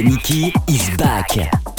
Mickey is back.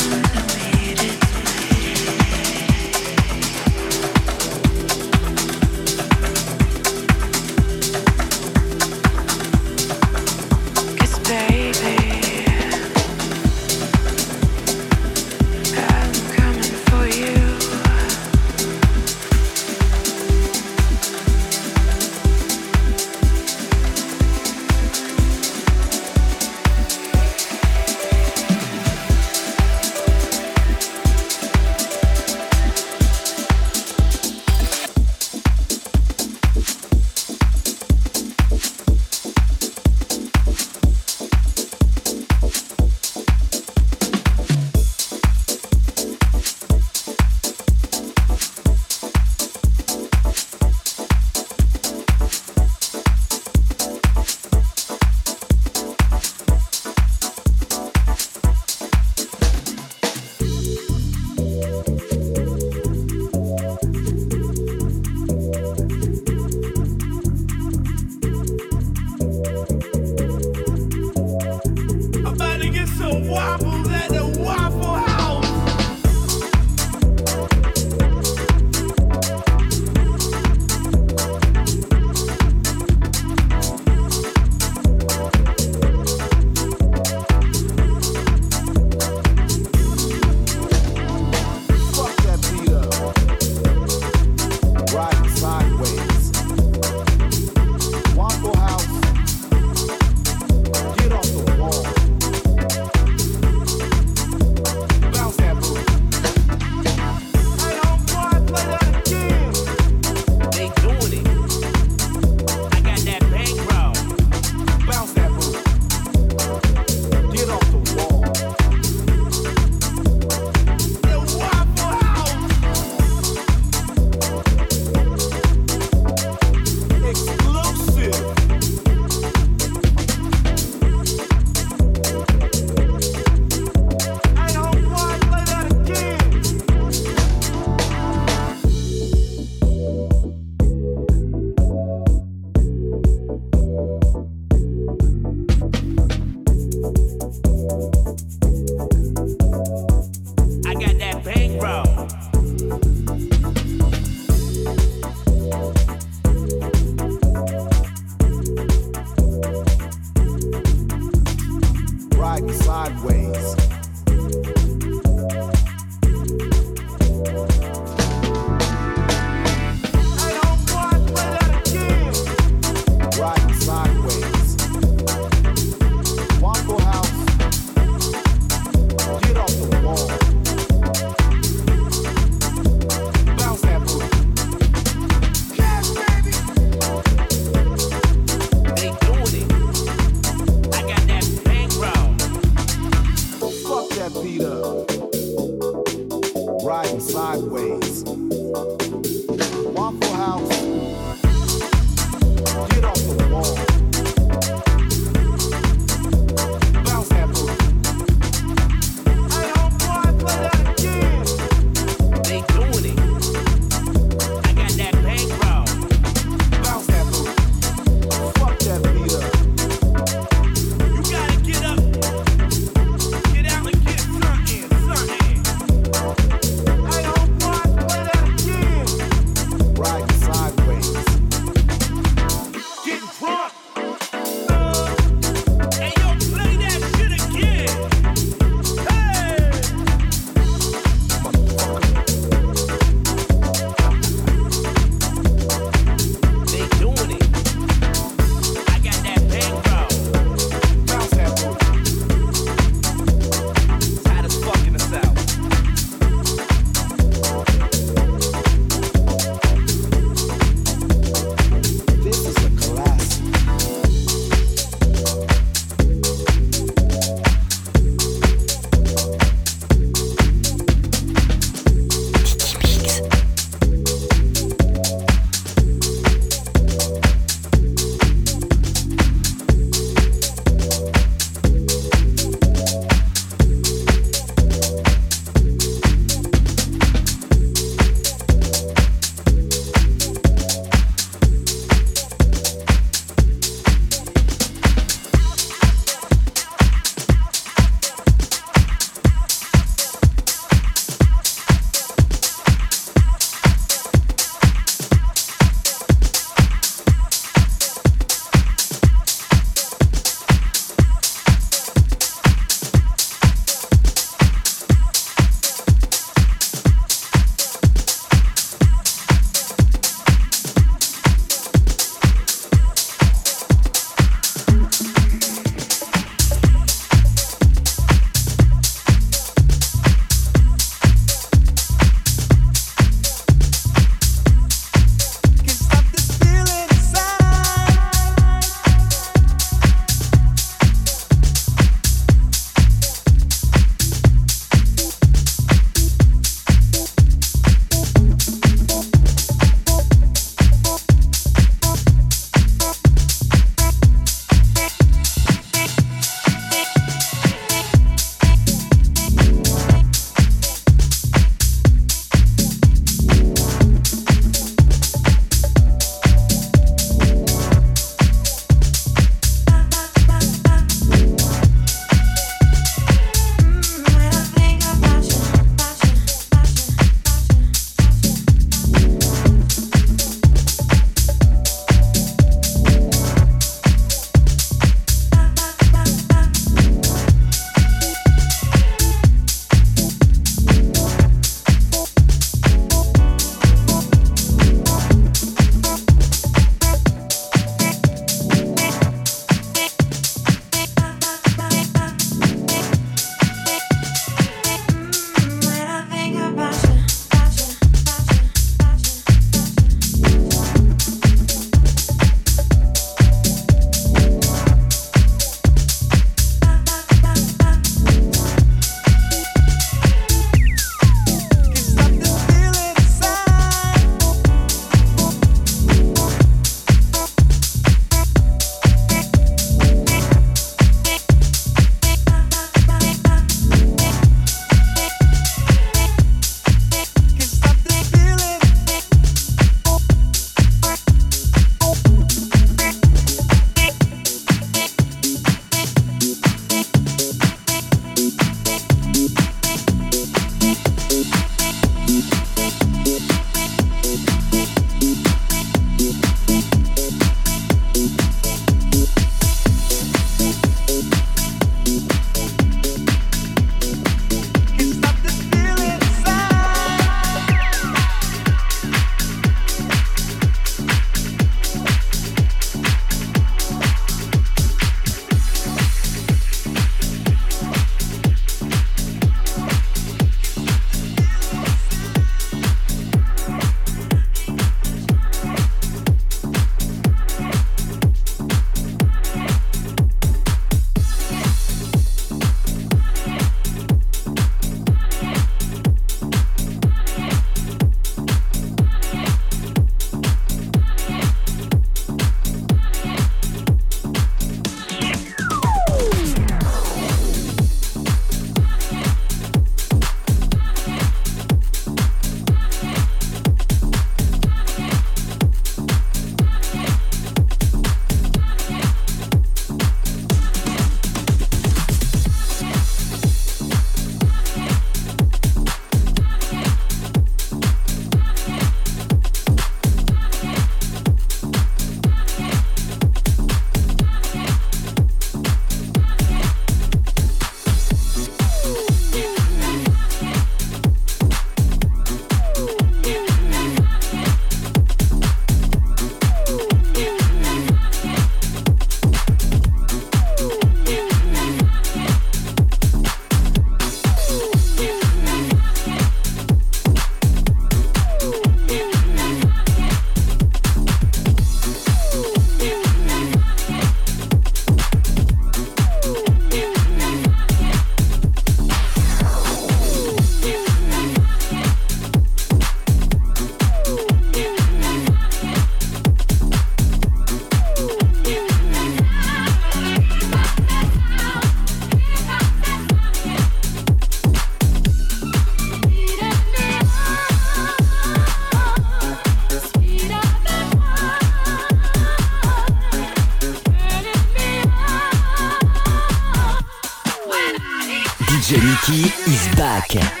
DJ Mickey is back.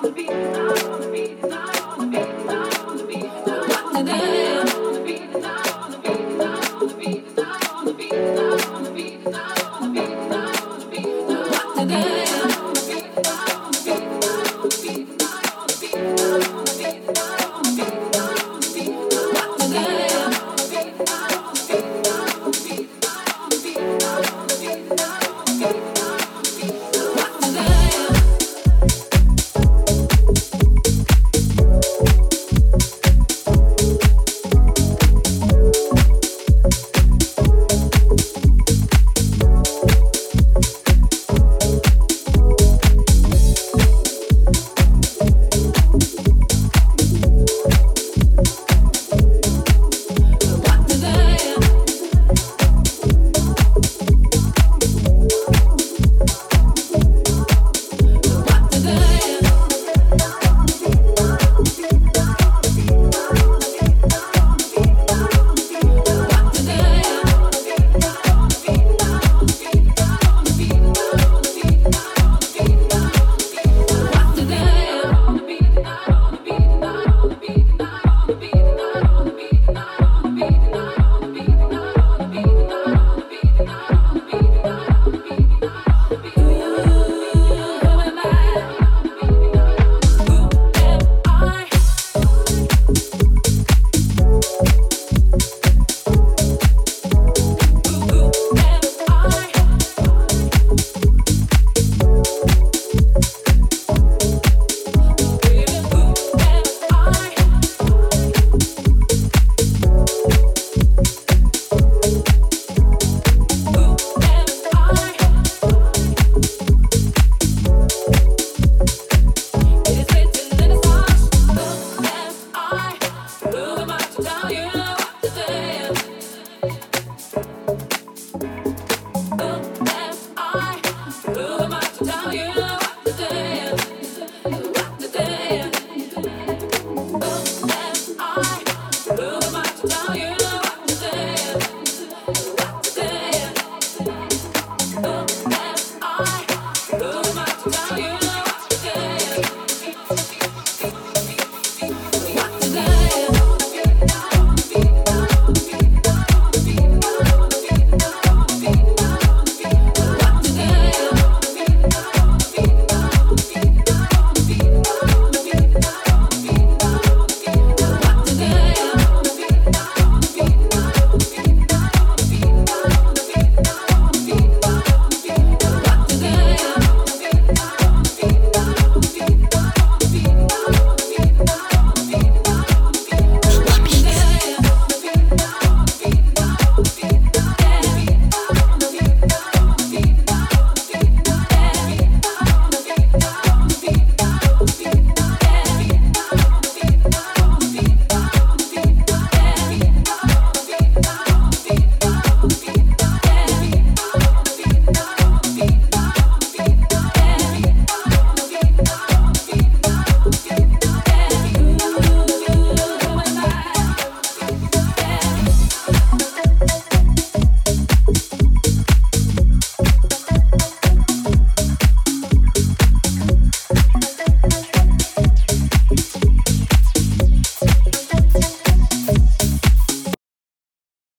on the beat.